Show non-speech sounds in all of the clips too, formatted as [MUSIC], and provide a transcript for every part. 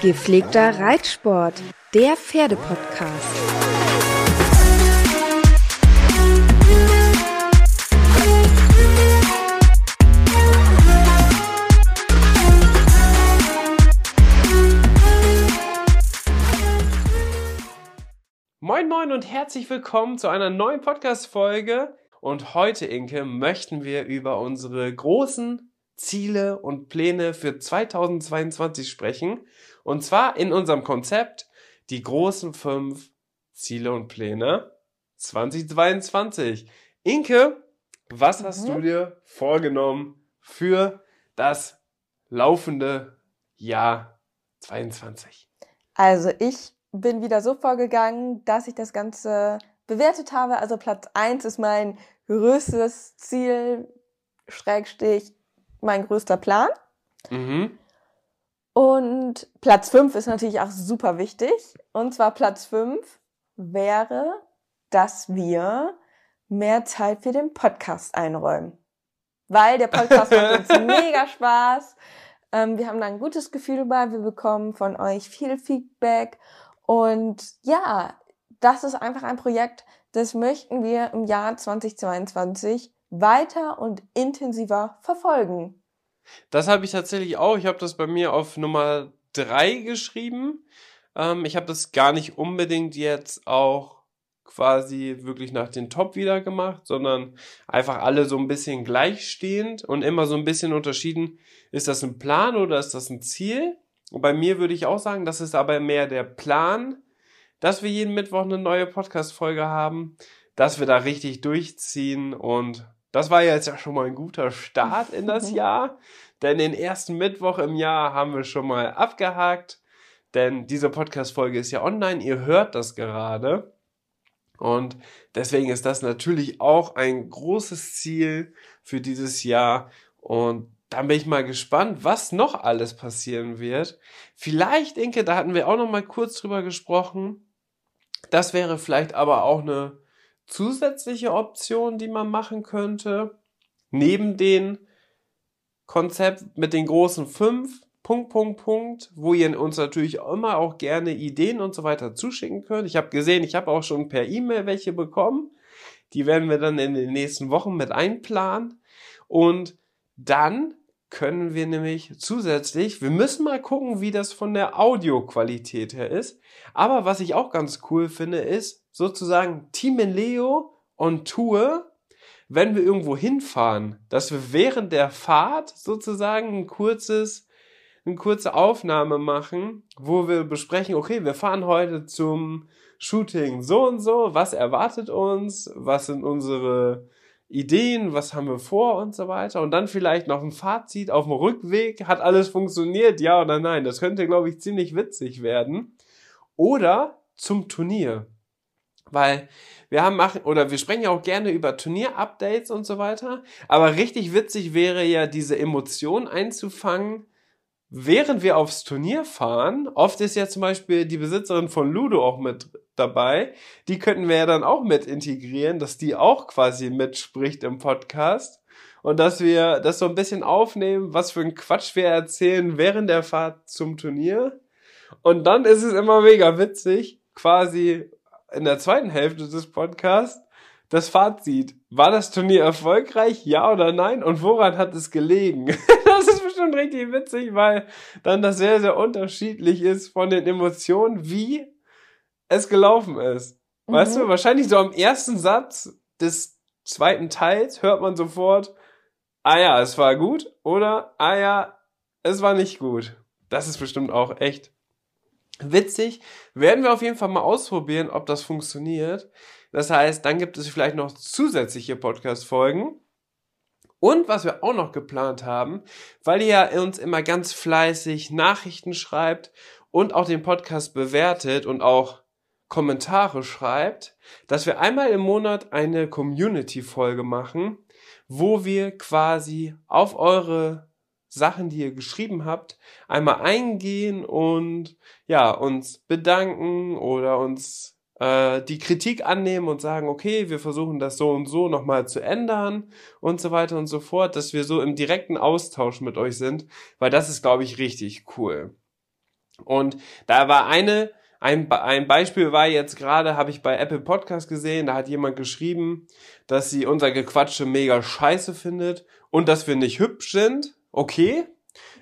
Gepflegter Reitsport, der Pferdepodcast. Moin Moin und herzlich willkommen zu einer neuen Podcast-Folge. Und heute, Inke, möchten wir über unsere großen Ziele und Pläne für 2022 sprechen. Und zwar in unserem Konzept die großen fünf Ziele und Pläne 2022. Inke, was mhm. hast du dir vorgenommen für das laufende Jahr 22? Also ich bin wieder so vorgegangen, dass ich das Ganze bewertet habe. Also Platz eins ist mein größtes Ziel, Schrägstich, mein größter Plan. Mhm. Und Platz fünf ist natürlich auch super wichtig. Und zwar Platz fünf wäre, dass wir mehr Zeit für den Podcast einräumen. Weil der Podcast macht uns [LAUGHS] mega Spaß. Ähm, wir haben da ein gutes Gefühl dabei. Wir bekommen von euch viel Feedback. Und ja, das ist einfach ein Projekt, das möchten wir im Jahr 2022 weiter und intensiver verfolgen. Das habe ich tatsächlich auch. Ich habe das bei mir auf Nummer drei geschrieben. Ähm, ich habe das gar nicht unbedingt jetzt auch quasi wirklich nach den Top wieder gemacht, sondern einfach alle so ein bisschen gleichstehend und immer so ein bisschen unterschieden, ist das ein Plan oder ist das ein Ziel? Und bei mir würde ich auch sagen, das ist aber mehr der Plan, dass wir jeden Mittwoch eine neue Podcast-Folge haben, dass wir da richtig durchziehen und das war jetzt ja schon mal ein guter Start in das [LAUGHS] Jahr, denn den ersten Mittwoch im Jahr haben wir schon mal abgehakt, denn diese Podcast-Folge ist ja online, ihr hört das gerade. Und deswegen ist das natürlich auch ein großes Ziel für dieses Jahr. Und dann bin ich mal gespannt, was noch alles passieren wird. Vielleicht, Inke, da hatten wir auch noch mal kurz drüber gesprochen, das wäre vielleicht aber auch eine zusätzliche Option, die man machen könnte. Neben den Konzept mit den großen fünf, Punkt, Punkt, Punkt, wo ihr uns natürlich immer auch gerne Ideen und so weiter zuschicken könnt. Ich habe gesehen, ich habe auch schon per E-Mail welche bekommen. Die werden wir dann in den nächsten Wochen mit einplanen. Und dann können wir nämlich zusätzlich, wir müssen mal gucken, wie das von der Audioqualität her ist. Aber was ich auch ganz cool finde, ist sozusagen Team in Leo on Tour, wenn wir irgendwo hinfahren, dass wir während der Fahrt sozusagen ein kurzes, eine kurze Aufnahme machen, wo wir besprechen, okay, wir fahren heute zum Shooting so und so, was erwartet uns, was sind unsere Ideen, was haben wir vor und so weiter. Und dann vielleicht noch ein Fazit auf dem Rückweg. Hat alles funktioniert, ja oder nein? Das könnte, glaube ich, ziemlich witzig werden. Oder zum Turnier. Weil wir haben machen, oder wir sprechen ja auch gerne über Turnier-Updates und so weiter. Aber richtig witzig wäre ja, diese Emotion einzufangen, während wir aufs Turnier fahren, oft ist ja zum Beispiel die Besitzerin von Ludo auch mit dabei, die könnten wir ja dann auch mit integrieren, dass die auch quasi mitspricht im Podcast und dass wir das so ein bisschen aufnehmen, was für ein Quatsch wir erzählen während der Fahrt zum Turnier. Und dann ist es immer mega witzig, quasi in der zweiten Hälfte des Podcasts das Fazit. War das Turnier erfolgreich? Ja oder nein? Und woran hat es gelegen? [LAUGHS] das ist bestimmt richtig witzig, weil dann das sehr, sehr unterschiedlich ist von den Emotionen, wie es gelaufen ist. Mhm. Weißt du, wahrscheinlich so am ersten Satz des zweiten Teils hört man sofort, ah ja, es war gut oder ah ja, es war nicht gut. Das ist bestimmt auch echt Witzig, werden wir auf jeden Fall mal ausprobieren, ob das funktioniert. Das heißt, dann gibt es vielleicht noch zusätzliche Podcast-Folgen. Und was wir auch noch geplant haben, weil ihr ja uns immer ganz fleißig Nachrichten schreibt und auch den Podcast bewertet und auch Kommentare schreibt, dass wir einmal im Monat eine Community-Folge machen, wo wir quasi auf eure Sachen, die ihr geschrieben habt, einmal eingehen und ja, uns bedanken oder uns äh, die Kritik annehmen und sagen, okay, wir versuchen das so und so nochmal zu ändern und so weiter und so fort, dass wir so im direkten Austausch mit euch sind, weil das ist, glaube ich, richtig cool. Und da war eine, ein, ein Beispiel war jetzt gerade, habe ich bei Apple Podcast gesehen, da hat jemand geschrieben, dass sie unser Gequatsche mega scheiße findet und dass wir nicht hübsch sind. Okay,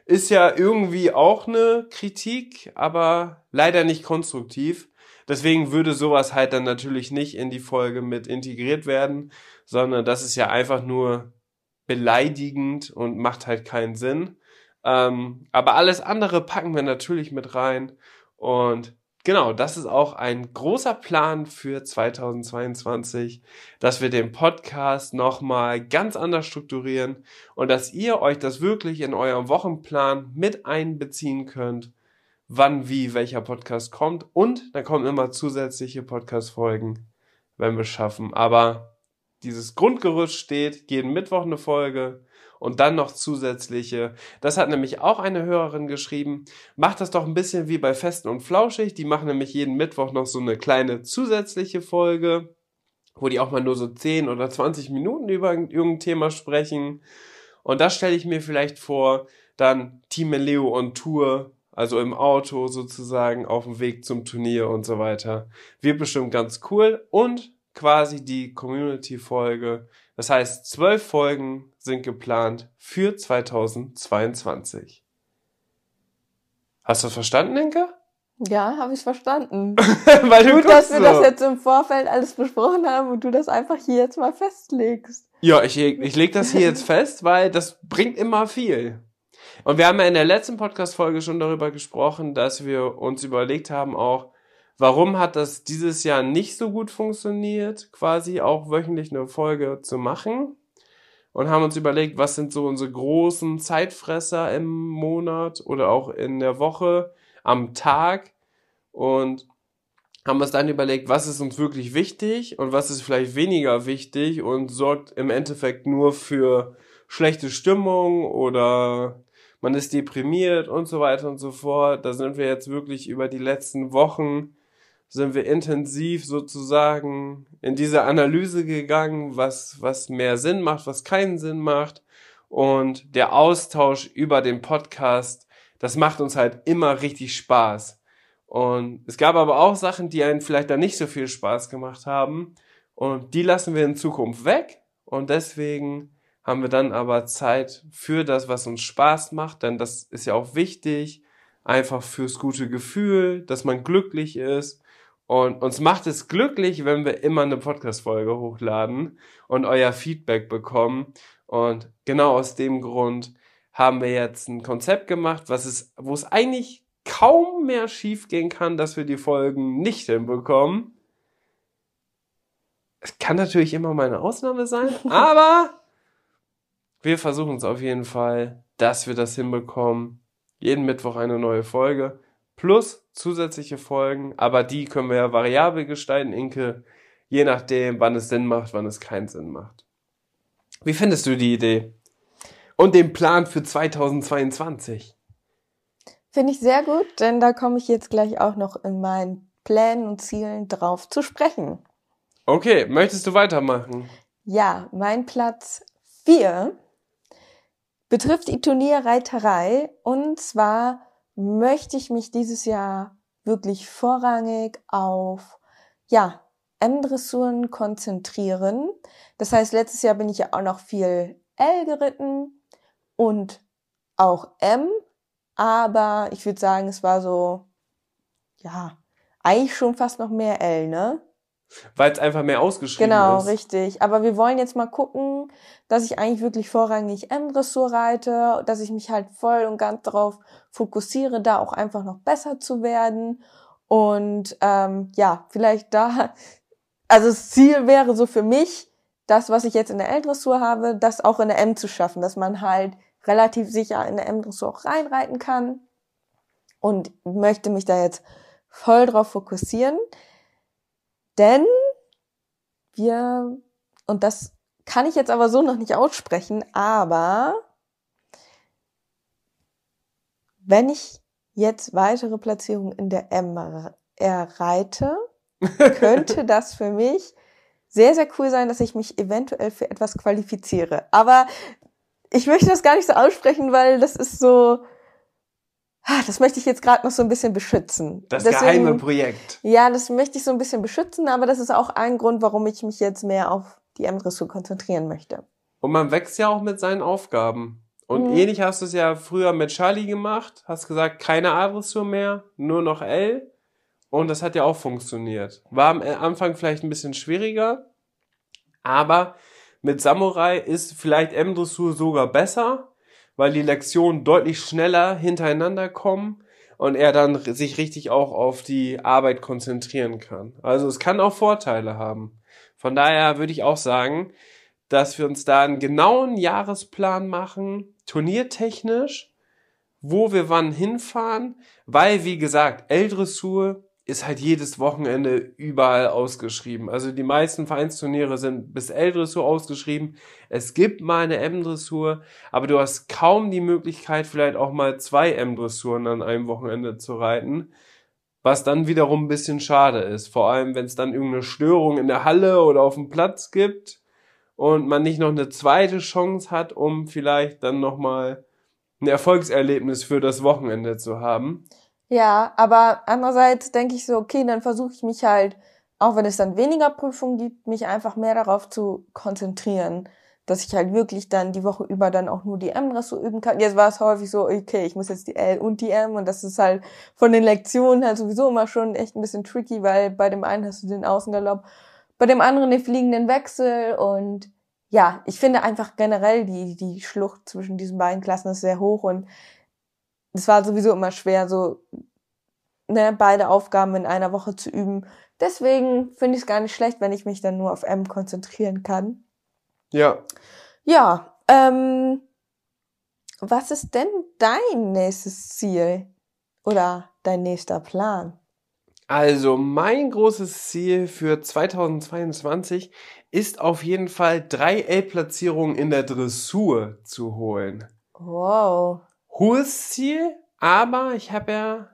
ist ja irgendwie auch eine Kritik, aber leider nicht konstruktiv. Deswegen würde sowas halt dann natürlich nicht in die Folge mit integriert werden, sondern das ist ja einfach nur beleidigend und macht halt keinen Sinn. Ähm, aber alles andere packen wir natürlich mit rein. Und genau, das ist auch ein großer Plan für 2022, dass wir den Podcast nochmal ganz anders strukturieren und dass ihr euch das wirklich in eurem Wochenplan mit einbeziehen könnt wann, wie, welcher Podcast kommt. Und dann kommen immer zusätzliche Podcast-Folgen, wenn wir es schaffen. Aber dieses Grundgerüst steht, jeden Mittwoch eine Folge und dann noch zusätzliche. Das hat nämlich auch eine Hörerin geschrieben. Macht das doch ein bisschen wie bei Festen und Flauschig. Die machen nämlich jeden Mittwoch noch so eine kleine zusätzliche Folge, wo die auch mal nur so 10 oder 20 Minuten über irgendein Thema sprechen. Und das stelle ich mir vielleicht vor, dann Team Leo on Tour also im Auto sozusagen auf dem Weg zum Turnier und so weiter. Wird bestimmt ganz cool und quasi die Community-Folge. Das heißt, zwölf Folgen sind geplant für 2022. Hast du das verstanden, Inke? Ja, habe ich verstanden. [LAUGHS] Weil du Gut, dass wir so. das jetzt im Vorfeld alles besprochen haben und du das einfach hier jetzt mal festlegst. Ja, ich, ich leg das hier jetzt fest, weil das bringt immer viel. Und wir haben ja in der letzten Podcast-Folge schon darüber gesprochen, dass wir uns überlegt haben auch, warum hat das dieses Jahr nicht so gut funktioniert, quasi auch wöchentlich eine Folge zu machen. Und haben uns überlegt, was sind so unsere großen Zeitfresser im Monat oder auch in der Woche, am Tag. Und haben uns dann überlegt, was ist uns wirklich wichtig und was ist vielleicht weniger wichtig und sorgt im Endeffekt nur für schlechte Stimmung oder man ist deprimiert und so weiter und so fort. Da sind wir jetzt wirklich über die letzten Wochen sind wir intensiv sozusagen in diese Analyse gegangen, was, was mehr Sinn macht, was keinen Sinn macht. Und der Austausch über den Podcast, das macht uns halt immer richtig Spaß. Und es gab aber auch Sachen, die einen vielleicht dann nicht so viel Spaß gemacht haben. Und die lassen wir in Zukunft weg. Und deswegen haben wir dann aber Zeit für das, was uns Spaß macht, denn das ist ja auch wichtig, einfach fürs gute Gefühl, dass man glücklich ist. Und uns macht es glücklich, wenn wir immer eine Podcast-Folge hochladen und euer Feedback bekommen. Und genau aus dem Grund haben wir jetzt ein Konzept gemacht, was es, wo es eigentlich kaum mehr schief gehen kann, dass wir die Folgen nicht hinbekommen. Es kann natürlich immer mal eine Ausnahme sein, [LAUGHS] aber wir versuchen es auf jeden Fall, dass wir das hinbekommen. Jeden Mittwoch eine neue Folge plus zusätzliche Folgen, aber die können wir ja variabel gestalten, Inke, je nachdem, wann es Sinn macht, wann es keinen Sinn macht. Wie findest du die Idee? Und den Plan für 2022? Finde ich sehr gut, denn da komme ich jetzt gleich auch noch in meinen Plänen und Zielen drauf zu sprechen. Okay, möchtest du weitermachen? Ja, mein Platz 4 betrifft die Turnierreiterei. Und zwar möchte ich mich dieses Jahr wirklich vorrangig auf, ja, M-Dressuren konzentrieren. Das heißt, letztes Jahr bin ich ja auch noch viel L geritten und auch M, aber ich würde sagen, es war so, ja, eigentlich schon fast noch mehr L, ne? Weil es einfach mehr ausgeschrieben genau, ist. Genau, richtig. Aber wir wollen jetzt mal gucken, dass ich eigentlich wirklich vorrangig M-Dressur reite, dass ich mich halt voll und ganz darauf fokussiere, da auch einfach noch besser zu werden. Und ähm, ja, vielleicht da, [LAUGHS] also das Ziel wäre so für mich, das, was ich jetzt in der L-Dressur habe, das auch in der M zu schaffen, dass man halt relativ sicher in der M-Dressur auch reinreiten kann. Und möchte mich da jetzt voll drauf fokussieren. Denn wir, und das kann ich jetzt aber so noch nicht aussprechen, aber wenn ich jetzt weitere Platzierungen in der M erreite, [LAUGHS] könnte das für mich sehr, sehr cool sein, dass ich mich eventuell für etwas qualifiziere. Aber ich möchte das gar nicht so aussprechen, weil das ist so, das möchte ich jetzt gerade noch so ein bisschen beschützen. Das Deswegen, geheime Projekt. Ja, das möchte ich so ein bisschen beschützen, aber das ist auch ein Grund, warum ich mich jetzt mehr auf die M-Dressur konzentrieren möchte. Und man wächst ja auch mit seinen Aufgaben. Und mhm. ähnlich hast du es ja früher mit Charlie gemacht, hast gesagt, keine A-Dressur mehr, nur noch L. Und das hat ja auch funktioniert. War am Anfang vielleicht ein bisschen schwieriger, aber mit Samurai ist vielleicht M-Dressur sogar besser, weil die Lektionen deutlich schneller hintereinander kommen und er dann sich richtig auch auf die Arbeit konzentrieren kann. Also es kann auch Vorteile haben. Von daher würde ich auch sagen, dass wir uns da einen genauen Jahresplan machen, turniertechnisch, wo wir wann hinfahren, weil, wie gesagt, L-Dressur ist halt jedes Wochenende überall ausgeschrieben. Also die meisten Vereinsturniere sind bis L-Dressur ausgeschrieben. Es gibt mal eine M-Dressur, aber du hast kaum die Möglichkeit, vielleicht auch mal zwei M-Dressuren an einem Wochenende zu reiten. Was dann wiederum ein bisschen schade ist. Vor allem, wenn es dann irgendeine Störung in der Halle oder auf dem Platz gibt und man nicht noch eine zweite Chance hat, um vielleicht dann nochmal ein Erfolgserlebnis für das Wochenende zu haben. Ja, aber andererseits denke ich so, okay, dann versuche ich mich halt, auch wenn es dann weniger Prüfungen gibt, mich einfach mehr darauf zu konzentrieren, dass ich halt wirklich dann die Woche über dann auch nur die M-Dressur üben kann. Jetzt war es häufig so, okay, ich muss jetzt die L und die M und das ist halt von den Lektionen halt sowieso immer schon echt ein bisschen tricky, weil bei dem einen hast du den Außengalopp, bei dem anderen den fliegenden Wechsel und ja, ich finde einfach generell die, die Schlucht zwischen diesen beiden Klassen ist sehr hoch und es war sowieso immer schwer, so ne, beide Aufgaben in einer Woche zu üben. Deswegen finde ich es gar nicht schlecht, wenn ich mich dann nur auf M konzentrieren kann. Ja. Ja, ähm, was ist denn dein nächstes Ziel oder dein nächster Plan? Also mein großes Ziel für 2022 ist auf jeden Fall drei L-Platzierungen in der Dressur zu holen. Wow hohes Ziel, aber ich habe ja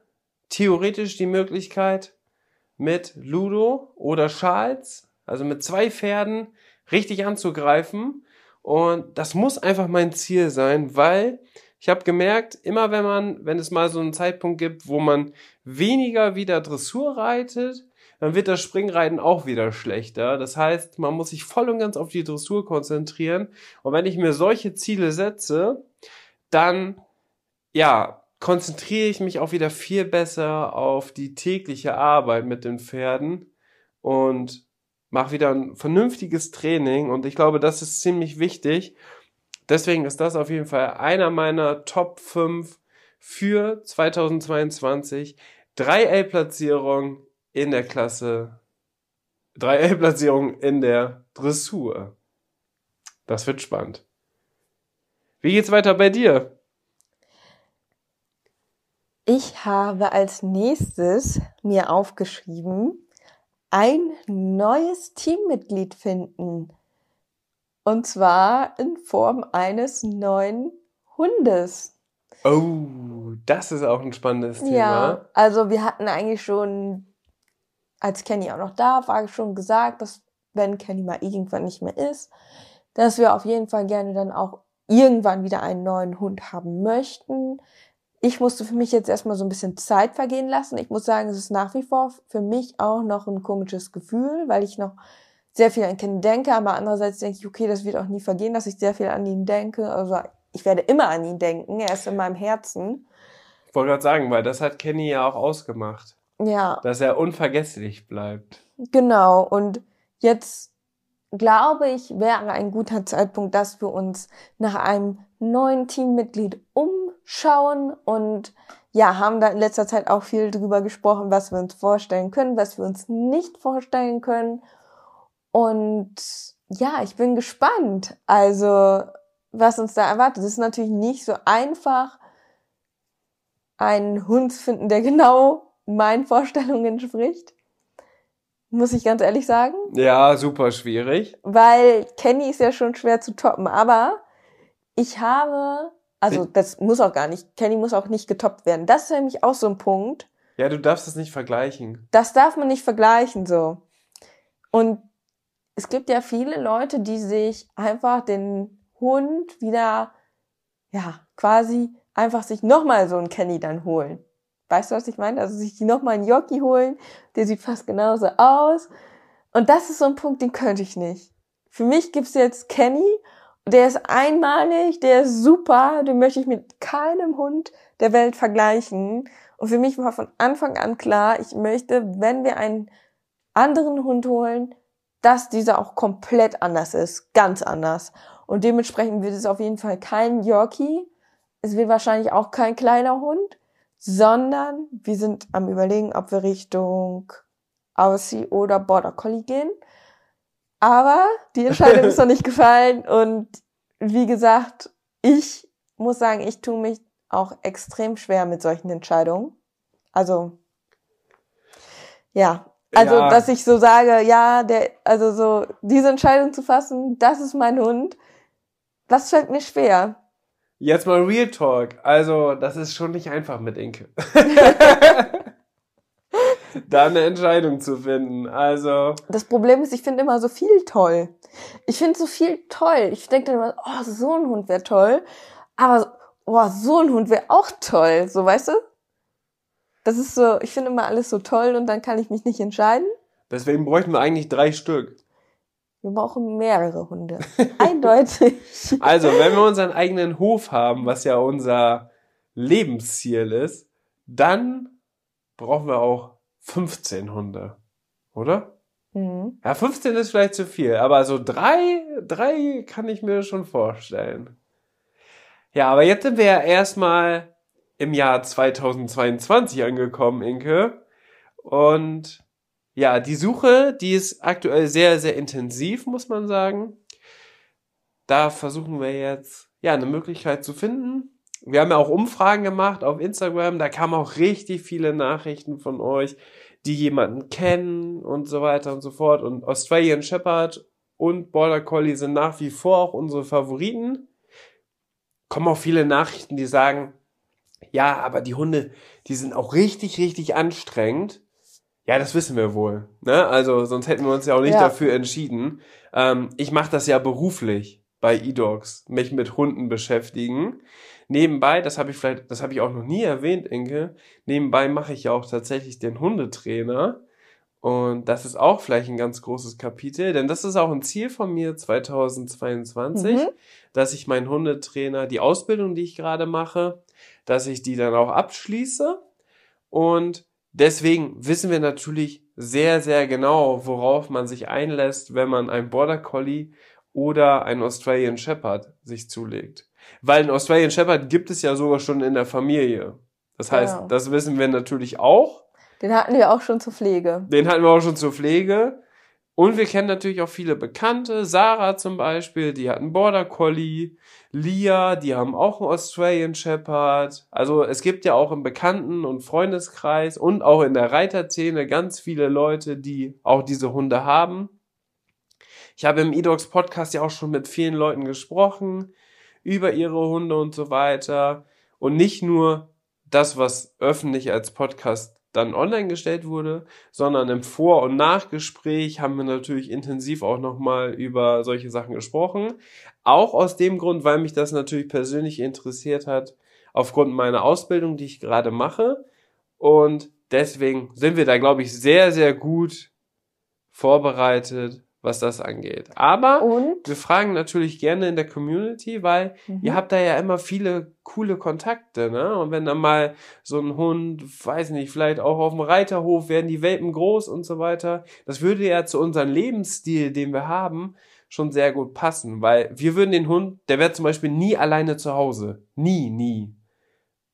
theoretisch die Möglichkeit mit Ludo oder Charles, also mit zwei Pferden, richtig anzugreifen. Und das muss einfach mein Ziel sein, weil ich habe gemerkt, immer wenn man, wenn es mal so einen Zeitpunkt gibt, wo man weniger wieder Dressur reitet, dann wird das Springreiten auch wieder schlechter. Das heißt, man muss sich voll und ganz auf die Dressur konzentrieren. Und wenn ich mir solche Ziele setze, dann ja, konzentriere ich mich auch wieder viel besser auf die tägliche Arbeit mit den Pferden und mache wieder ein vernünftiges Training und ich glaube, das ist ziemlich wichtig. Deswegen ist das auf jeden Fall einer meiner Top 5 für 2022. 3L-Platzierung in der Klasse, 3L-Platzierung in der Dressur. Das wird spannend. Wie geht's weiter bei dir? Ich habe als nächstes mir aufgeschrieben, ein neues Teammitglied finden. Und zwar in Form eines neuen Hundes. Oh, das ist auch ein spannendes Thema. Ja, also wir hatten eigentlich schon, als Kenny auch noch da war, schon gesagt, dass wenn Kenny mal irgendwann nicht mehr ist, dass wir auf jeden Fall gerne dann auch irgendwann wieder einen neuen Hund haben möchten ich musste für mich jetzt erstmal so ein bisschen Zeit vergehen lassen. Ich muss sagen, es ist nach wie vor für mich auch noch ein komisches Gefühl, weil ich noch sehr viel an Ken denke, aber andererseits denke ich, okay, das wird auch nie vergehen, dass ich sehr viel an ihn denke. Also ich werde immer an ihn denken, er ist in meinem Herzen. Ich wollte gerade sagen, weil das hat Kenny ja auch ausgemacht. Ja. Dass er unvergesslich bleibt. Genau, und jetzt glaube ich, wäre ein guter Zeitpunkt, dass wir uns nach einem neuen Teammitglied umschauen und ja, haben da in letzter Zeit auch viel drüber gesprochen, was wir uns vorstellen können, was wir uns nicht vorstellen können. Und ja, ich bin gespannt. Also, was uns da erwartet. Es ist natürlich nicht so einfach, einen Hund zu finden, der [LAUGHS] genau meinen Vorstellungen entspricht. Muss ich ganz ehrlich sagen. Ja, super schwierig. Weil Kenny ist ja schon schwer zu toppen. Aber ich habe, also das muss auch gar nicht, Kenny muss auch nicht getoppt werden. Das ist nämlich auch so ein Punkt. Ja, du darfst es nicht vergleichen. Das darf man nicht vergleichen, so. Und es gibt ja viele Leute, die sich einfach den Hund wieder, ja, quasi einfach sich nochmal so einen Kenny dann holen. Weißt du, was ich meine? Also sich nochmal einen Jockey holen, der sieht fast genauso aus. Und das ist so ein Punkt, den könnte ich nicht. Für mich gibt's jetzt Kenny, der ist einmalig, der ist super, den möchte ich mit keinem Hund der Welt vergleichen. Und für mich war von Anfang an klar, ich möchte, wenn wir einen anderen Hund holen, dass dieser auch komplett anders ist, ganz anders. Und dementsprechend wird es auf jeden Fall kein Yorkie. Es wird wahrscheinlich auch kein kleiner Hund, sondern wir sind am überlegen, ob wir Richtung Aussie oder Border Collie gehen. Aber die [LAUGHS] Entscheidung ist noch nicht gefallen und wie gesagt, ich muss sagen, ich tue mich auch extrem schwer mit solchen Entscheidungen. Also ja, also, ja. dass ich so sage, ja, der, also so, diese Entscheidung zu fassen, das ist mein Hund, das fällt mir schwer. Jetzt mal Real Talk. Also, das ist schon nicht einfach mit Inke. [LAUGHS] da eine Entscheidung zu finden. Also. Das Problem ist, ich finde immer so viel toll. Ich finde so viel toll. Ich denke dann immer, oh, so ein Hund wäre toll. Aber, oh, so ein Hund wäre auch toll. So, weißt du? Das ist so, ich finde immer alles so toll und dann kann ich mich nicht entscheiden. Deswegen bräuchten wir eigentlich drei Stück. Wir brauchen mehrere Hunde. [LAUGHS] Eindeutig. Also, wenn wir unseren eigenen Hof haben, was ja unser Lebensziel ist, dann brauchen wir auch 15 Hunde. Oder? Mhm. Ja, 15 ist vielleicht zu viel, aber so drei, drei kann ich mir schon vorstellen. Ja, aber jetzt sind wir ja erstmal im Jahr 2022 angekommen, Inke. Und ja, die Suche, die ist aktuell sehr, sehr intensiv, muss man sagen. Da versuchen wir jetzt, ja, eine Möglichkeit zu finden. Wir haben ja auch Umfragen gemacht auf Instagram, da kamen auch richtig viele Nachrichten von euch, die jemanden kennen und so weiter und so fort. Und Australian Shepherd und Border Collie sind nach wie vor auch unsere Favoriten. Kommen auch viele Nachrichten, die sagen, ja, aber die Hunde, die sind auch richtig, richtig anstrengend. Ja, das wissen wir wohl. Ne? Also sonst hätten wir uns ja auch nicht ja. dafür entschieden. Ähm, ich mache das ja beruflich bei eDogs, mich mit Hunden beschäftigen. Nebenbei, das habe ich vielleicht, das habe ich auch noch nie erwähnt, Inke. Nebenbei mache ich ja auch tatsächlich den Hundetrainer. Und das ist auch vielleicht ein ganz großes Kapitel, denn das ist auch ein Ziel von mir 2022, mhm. dass ich meinen Hundetrainer, die Ausbildung, die ich gerade mache, dass ich die dann auch abschließe. Und deswegen wissen wir natürlich sehr, sehr genau, worauf man sich einlässt, wenn man ein Border Collie oder ein Australian Shepherd sich zulegt. Weil ein Australian Shepherd gibt es ja sogar schon in der Familie. Das heißt, ja. das wissen wir natürlich auch. Den hatten wir auch schon zur Pflege. Den hatten wir auch schon zur Pflege. Und wir kennen natürlich auch viele Bekannte. Sarah zum Beispiel, die hat einen Border Collie. Lia, die haben auch einen Australian Shepherd. Also es gibt ja auch im Bekannten- und Freundeskreis und auch in der Reiterszene ganz viele Leute, die auch diese Hunde haben. Ich habe im eDogs Podcast ja auch schon mit vielen Leuten gesprochen über ihre Hunde und so weiter. Und nicht nur das, was öffentlich als Podcast dann online gestellt wurde, sondern im Vor- und Nachgespräch haben wir natürlich intensiv auch nochmal über solche Sachen gesprochen. Auch aus dem Grund, weil mich das natürlich persönlich interessiert hat, aufgrund meiner Ausbildung, die ich gerade mache. Und deswegen sind wir da, glaube ich, sehr, sehr gut vorbereitet, was das angeht. Aber Und? wir fragen natürlich gerne in der Community, weil Mhm. ihr habt da ja immer viele coole Kontakte, ne? Und wenn dann mal so ein Hund, weiß nicht, vielleicht auch auf dem Reiterhof werden die Welpen groß und so weiter, das würde ja zu unserem Lebensstil, den wir haben, schon sehr gut passen, weil wir würden den Hund, der wäre zum Beispiel nie alleine zu Hause. Nie, nie.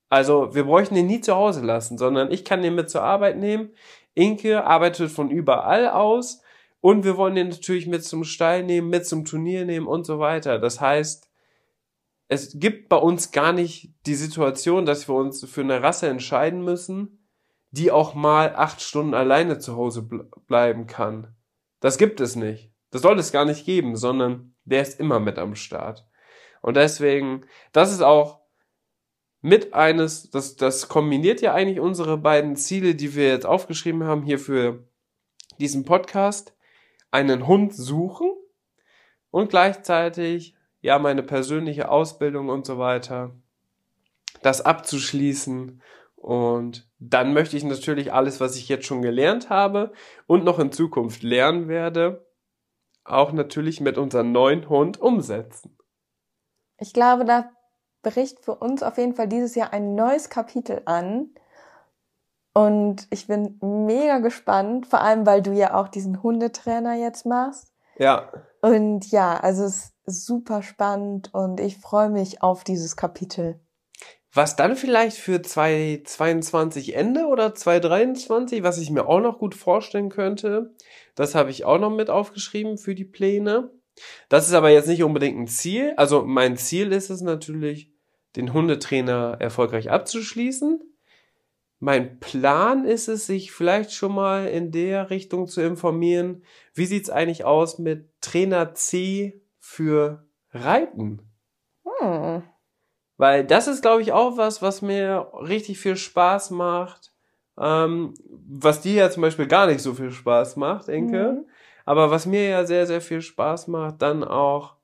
Also wir bräuchten den nie zu Hause lassen, sondern ich kann den mit zur Arbeit nehmen. Inke arbeitet von überall aus und wir wollen den natürlich mit zum Stall nehmen, mit zum Turnier nehmen und so weiter. Das heißt, es gibt bei uns gar nicht die Situation, dass wir uns für eine Rasse entscheiden müssen, die auch mal acht Stunden alleine zu Hause ble bleiben kann. Das gibt es nicht. Das soll es gar nicht geben, sondern der ist immer mit am Start. Und deswegen, das ist auch mit eines, das, das kombiniert ja eigentlich unsere beiden Ziele, die wir jetzt aufgeschrieben haben hier für diesen Podcast. Einen Hund suchen und gleichzeitig ja meine persönliche Ausbildung und so weiter, das abzuschließen. Und dann möchte ich natürlich alles, was ich jetzt schon gelernt habe und noch in Zukunft lernen werde, auch natürlich mit unserem neuen Hund umsetzen. Ich glaube, da bricht für uns auf jeden Fall dieses Jahr ein neues Kapitel an. Und ich bin mega gespannt, vor allem weil du ja auch diesen Hundetrainer jetzt machst. Ja, Und ja, also es ist super spannend und ich freue mich auf dieses Kapitel. Was dann vielleicht für 2022 Ende oder 2023, was ich mir auch noch gut vorstellen könnte, das habe ich auch noch mit aufgeschrieben für die Pläne. Das ist aber jetzt nicht unbedingt ein Ziel. Also mein Ziel ist es natürlich, den Hundetrainer erfolgreich abzuschließen. Mein Plan ist es, sich vielleicht schon mal in der Richtung zu informieren, wie sieht's eigentlich aus mit Trainer C für Reiten? Hm. Weil das ist, glaube ich, auch was, was mir richtig viel Spaß macht. Ähm, was dir ja zum Beispiel gar nicht so viel Spaß macht, Enke. Mhm. Aber was mir ja sehr, sehr viel Spaß macht, dann auch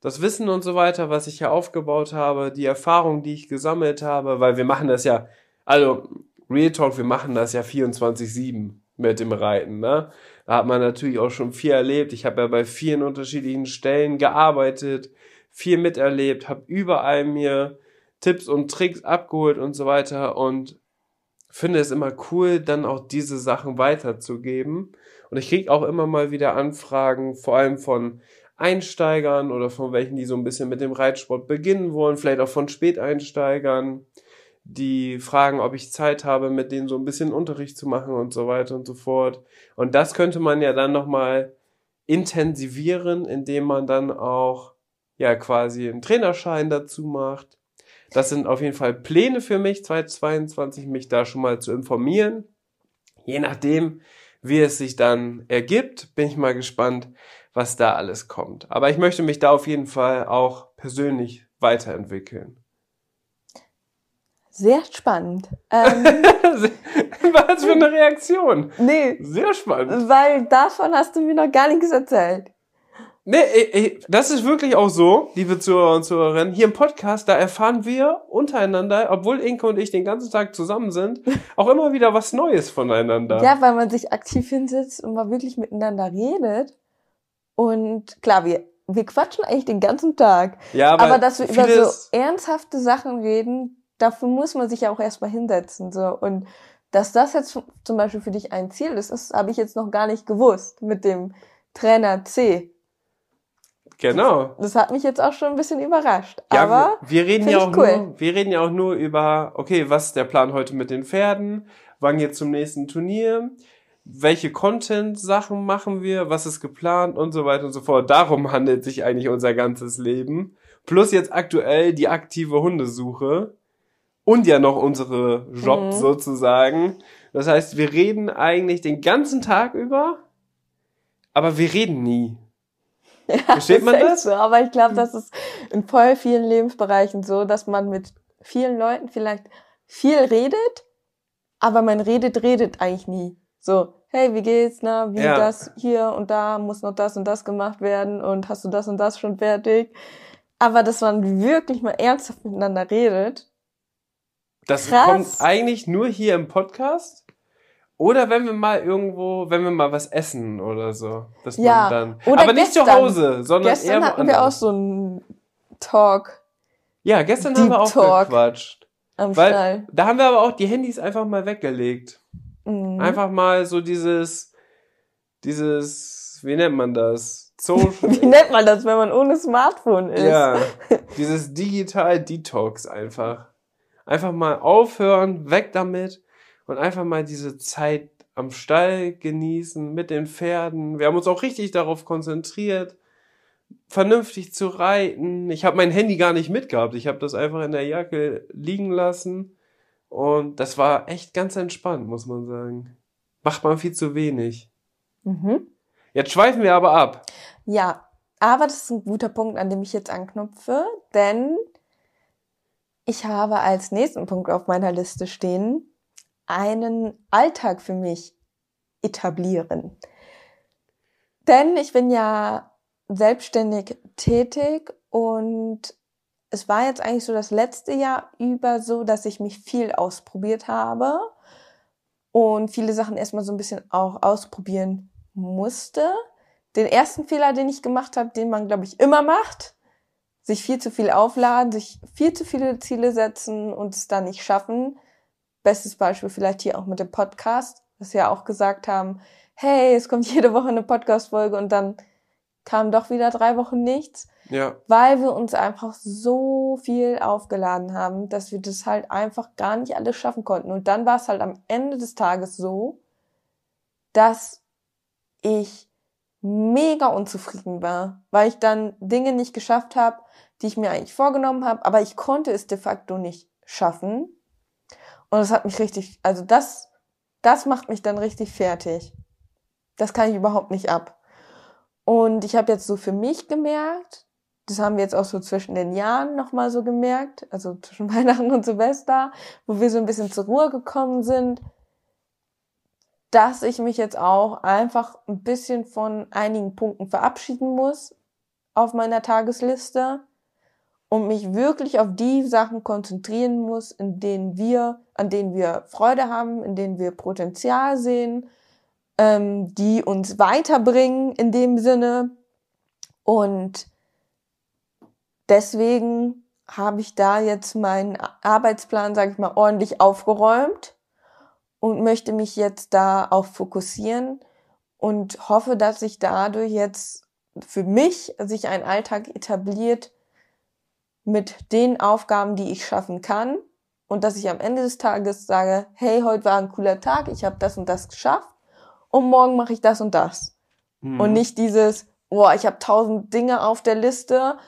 das Wissen und so weiter, was ich ja aufgebaut habe, die Erfahrung, die ich gesammelt habe, weil wir machen das ja, also Real Talk, wir machen das ja 24-7 mit dem Reiten, ne? Da hat man natürlich auch schon viel erlebt. Ich habe ja bei vielen unterschiedlichen Stellen gearbeitet, viel miterlebt, habe überall mir Tipps und Tricks abgeholt und so weiter und finde es immer cool, dann auch diese Sachen weiterzugeben. Und ich kriege auch immer mal wieder Anfragen, vor allem von Einsteigern oder von welchen, die so ein bisschen mit dem Reitsport beginnen wollen, vielleicht auch von Späteinsteigern, die fragen, ob ich Zeit habe, mit denen so ein bisschen Unterricht zu machen und so weiter und so fort. Und das könnte man ja dann nochmal intensivieren, indem man dann auch ja quasi einen Trainerschein dazu macht. Das sind auf jeden Fall Pläne für mich, 2022, mich da schon mal zu informieren. Je nachdem, wie es sich dann ergibt, bin ich mal gespannt, was da alles kommt. Aber ich möchte mich da auf jeden Fall auch persönlich weiterentwickeln. Sehr spannend. [LAUGHS] Ähm, was für eine Reaktion. nee, Sehr spannend. weil davon hast du mir noch gar nichts erzählt. Nee, ey, ey, das ist wirklich auch so, liebe Zuhörer und Zuhörerinnen. Hier im Podcast, da erfahren wir untereinander, obwohl Inke und ich den ganzen Tag zusammen sind, [LAUGHS] auch immer wieder was Neues voneinander. Ja, weil man sich aktiv hinsetzt und mal wirklich miteinander redet. Und klar, wir, wir quatschen eigentlich den ganzen Tag. Ja, Aber, dass wir über so ernsthafte Sachen reden, dafür muss man sich ja auch erstmal hinsetzen. So. Und dass das jetzt zum Beispiel für dich ein Ziel ist, das habe ich jetzt noch gar nicht gewusst mit dem Trainer C. Genau. Das hat mich jetzt auch schon ein bisschen überrascht. Ja, Aber wir, wir reden ja auch cool. nur, wir reden ja auch nur über, okay, was ist der Plan heute mit den Pferden? Wann geht's zum nächsten Turnier? Welche Content-Sachen machen wir? Was ist geplant? Und so weiter und so fort. Darum handelt sich eigentlich unser ganzes Leben. Plus jetzt aktuell die aktive Hundesuche. Und ja noch unsere Job Mhm. sozusagen. Das heißt, wir reden eigentlich den ganzen Tag über, aber wir reden nie. [LAUGHS] Versteht man ist echt das? So, aber ich glaube, das ist in voll vielen Lebensbereichen so, dass man mit vielen Leuten vielleicht viel redet, aber man redet, redet eigentlich nie. So, hey, wie geht's, na, wie Ja. das hier und da muss noch das und das gemacht werden und hast du das und das schon fertig? Aber dass man wirklich mal ernsthaft miteinander redet, Das Krass. kommt eigentlich nur hier im Podcast Oder wenn wir mal irgendwo, wenn wir mal was essen oder so. Dass Ja, man dann. oder aber nicht zu gestern. Hause, sondern Gestern eher hatten wir auch so einen Talk Ja, gestern Deep haben wir auch Talk. gequatscht. am Weil Stall. da haben wir aber auch die Handys einfach mal weggelegt. Mhm. Einfach mal so dieses, dieses, wie nennt man das? Social. [LAUGHS] Wie nennt man das, wenn man ohne Smartphone ist? ja, [LAUGHS] dieses Digital Detox einfach. Einfach mal aufhören, weg damit und einfach mal diese Zeit am Stall genießen mit den Pferden. Wir haben uns auch richtig darauf konzentriert, vernünftig zu reiten. Ich habe mein Handy gar nicht mitgehabt. Ich habe das einfach in der Jacke liegen lassen und das war echt ganz entspannt, muss man sagen. Macht man viel zu wenig. Mhm. Jetzt schweifen wir aber ab. Ja, aber das ist ein guter Punkt, an dem ich jetzt anknüpfe, denn ich habe als nächsten Punkt auf meiner Liste stehen, einen Alltag für mich etablieren. Denn ich bin ja selbstständig tätig und es war jetzt eigentlich so das letzte Jahr über so, dass ich mich viel ausprobiert habe und viele Sachen erstmal so ein bisschen auch ausprobieren musste. Den ersten Fehler, den ich gemacht habe, den man, glaube ich, immer macht, sich viel zu viel aufladen, sich viel zu viele Ziele setzen und es dann nicht schaffen. Bestes Beispiel vielleicht hier auch mit dem Podcast, dass wir ja auch gesagt haben, hey, es kommt [LAUGHS] jede Woche eine Podcast-Folge und dann kam doch wieder drei Wochen nichts Ja. weil wir uns einfach so viel aufgeladen haben, dass wir das halt einfach gar nicht alles schaffen konnten. Und dann war es halt am Ende des Tages so, dass ich mega unzufrieden war, weil ich dann Dinge nicht geschafft habe, die ich mir eigentlich vorgenommen habe, aber ich konnte es de facto nicht schaffen. Und das hat mich richtig, also das, das macht mich dann richtig fertig. Das kann ich überhaupt nicht ab. Und ich habe jetzt so für mich gemerkt, das haben wir jetzt auch so zwischen den Jahren nochmal so gemerkt, also zwischen [LAUGHS] Weihnachten und Silvester, wo wir so ein bisschen zur Ruhe gekommen sind, dass ich mich jetzt auch einfach ein bisschen von einigen Punkten verabschieden muss auf meiner Tagesliste und mich wirklich auf die Sachen konzentrieren muss, in denen wir, an denen wir Freude haben, in denen wir Potenzial sehen, ähm, die uns weiterbringen in dem Sinne. Und deswegen habe ich da jetzt meinen Arbeitsplan, sage ich mal, ordentlich aufgeräumt und möchte mich jetzt da auch fokussieren und hoffe, dass sich dadurch jetzt für mich sich ein Alltag etabliert mit den Aufgaben, die ich schaffen kann und dass ich am Ende des Tages sage, hey, heute war ein cooler Tag, ich habe das und das geschafft und morgen mache ich das und das. Mhm. Und nicht dieses, boah, ich habe tausend Dinge auf der Liste,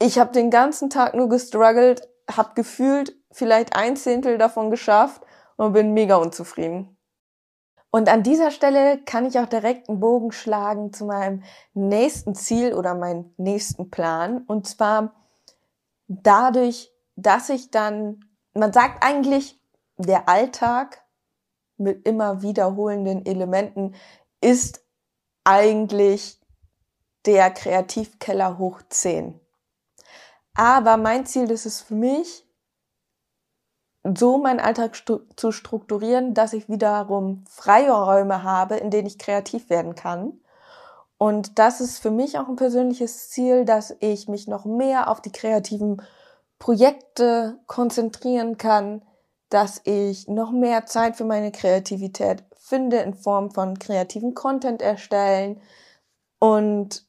ich habe den ganzen Tag nur gestruggelt, habe gefühlt vielleicht ein Zehntel davon geschafft und bin mega unzufrieden. Und an dieser Stelle kann ich auch direkt einen Bogen schlagen zu meinem nächsten Ziel oder meinem nächsten Plan. Und zwar dadurch, dass ich dann, man sagt eigentlich, der Alltag mit immer wiederholenden Elementen ist eigentlich der Kreativkeller hoch 10. Aber mein Ziel ist es für mich, so meinen Alltag stu zu strukturieren, dass ich wiederum freie Räume habe, in denen ich kreativ werden kann. Und das ist für mich auch ein persönliches Ziel, dass ich mich noch mehr auf die kreativen Projekte konzentrieren kann, dass ich noch mehr Zeit für meine Kreativität finde in Form von kreativen Content erstellen. Und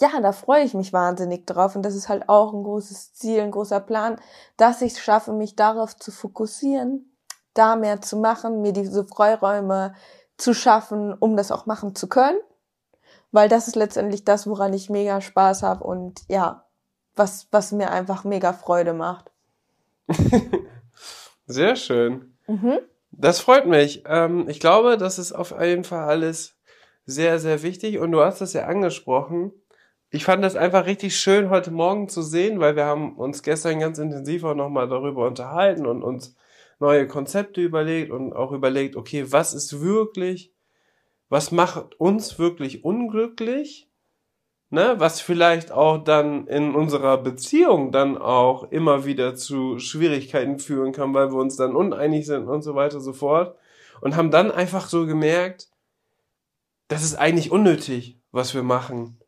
ja, da freue ich mich wahnsinnig drauf. Und das ist halt auch ein großes Ziel, ein großer Plan, dass ich es schaffe, mich darauf zu fokussieren, da mehr zu machen, mir diese Freiräume zu schaffen, um das auch machen zu können. Weil das ist letztendlich das, woran ich mega Spaß habe und ja, was, was mir einfach mega Freude macht. [LAUGHS] Sehr schön. Mhm. Das freut mich. Ähm, ich glaube, das ist auf jeden Fall alles sehr, sehr wichtig. Und du hast es ja angesprochen. Ich fand das einfach richtig schön, heute Morgen zu sehen, weil wir haben uns gestern ganz intensiv auch nochmal darüber unterhalten und uns neue Konzepte überlegt und auch überlegt, okay, was ist wirklich, was macht uns wirklich unglücklich? Ne, was vielleicht auch dann in unserer Beziehung dann auch immer wieder zu Schwierigkeiten führen kann, weil wir uns dann uneinig sind und so weiter und so fort. und haben dann einfach so gemerkt, das ist eigentlich unnötig, was wir machen.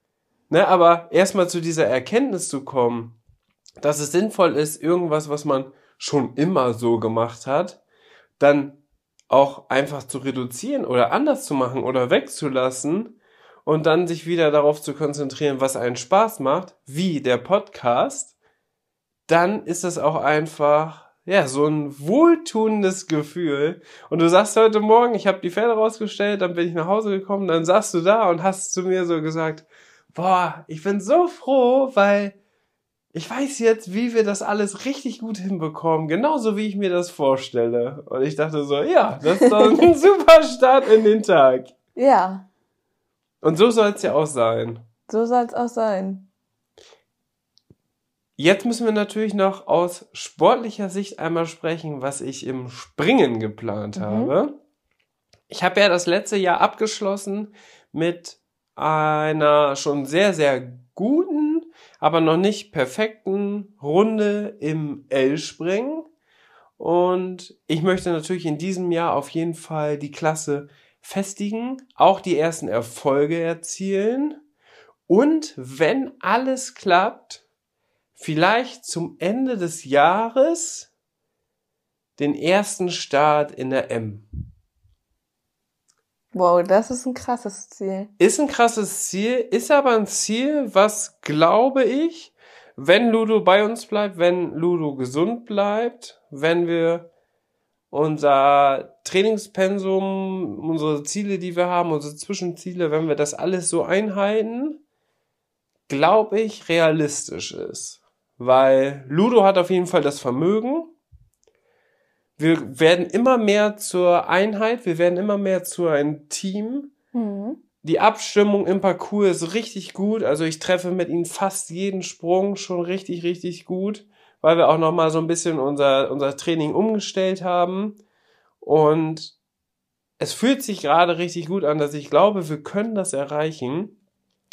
Ne, aber erstmal zu dieser Erkenntnis zu kommen, dass es sinnvoll ist, irgendwas, was man schon immer so gemacht hat, dann auch einfach zu reduzieren oder anders zu machen oder wegzulassen und dann sich wieder darauf zu konzentrieren, was einen Spaß macht, wie der Podcast, dann ist es auch einfach ja, so ein wohltuendes Gefühl. Und du sagst heute Morgen, ich habe die Pferde rausgestellt, dann bin ich nach Hause gekommen, dann saßt du da und hast zu mir so gesagt, boah, ich bin so froh, weil ich weiß jetzt, wie wir das alles richtig gut hinbekommen, genauso wie ich mir das vorstelle. Und ich dachte so, ja, das ist doch ein [LAUGHS] super Start in den Tag. Ja. Und so soll es ja auch sein. So soll es auch sein. Jetzt müssen wir natürlich noch aus sportlicher Sicht einmal sprechen, was ich im Springen geplant mhm. habe. Ich habe ja das letzte Jahr abgeschlossen mit einer schon sehr, sehr guten aber noch nicht perfekten Runde im L-Springen. Und ich möchte natürlich in diesem Jahr auf jeden Fall die Klasse festigen, auch die ersten Erfolge erzielen und wenn alles klappt, vielleicht zum Ende des Jahres den ersten Start in der M. Wow, das ist ein krasses Ziel. Ist ein krasses Ziel, ist aber ein Ziel, was glaube ich, wenn Ludo bei uns bleibt, wenn Ludo gesund bleibt, wenn wir unser Trainingspensum, unsere Ziele, die wir haben, unsere Zwischenziele, wenn wir das alles so einhalten, glaube ich, realistisch ist. Weil Ludo hat auf jeden Fall das Vermögen, wir werden immer mehr zur Einheit, wir werden immer mehr zu einem Team. Mhm. Die Abstimmung im Parcours ist richtig gut. Also ich treffe mit ihnen fast jeden Sprung schon richtig, richtig gut, weil wir auch nochmal so ein bisschen unser, unser Training umgestellt haben. Und es fühlt sich gerade richtig gut an, dass ich glaube, wir können das erreichen.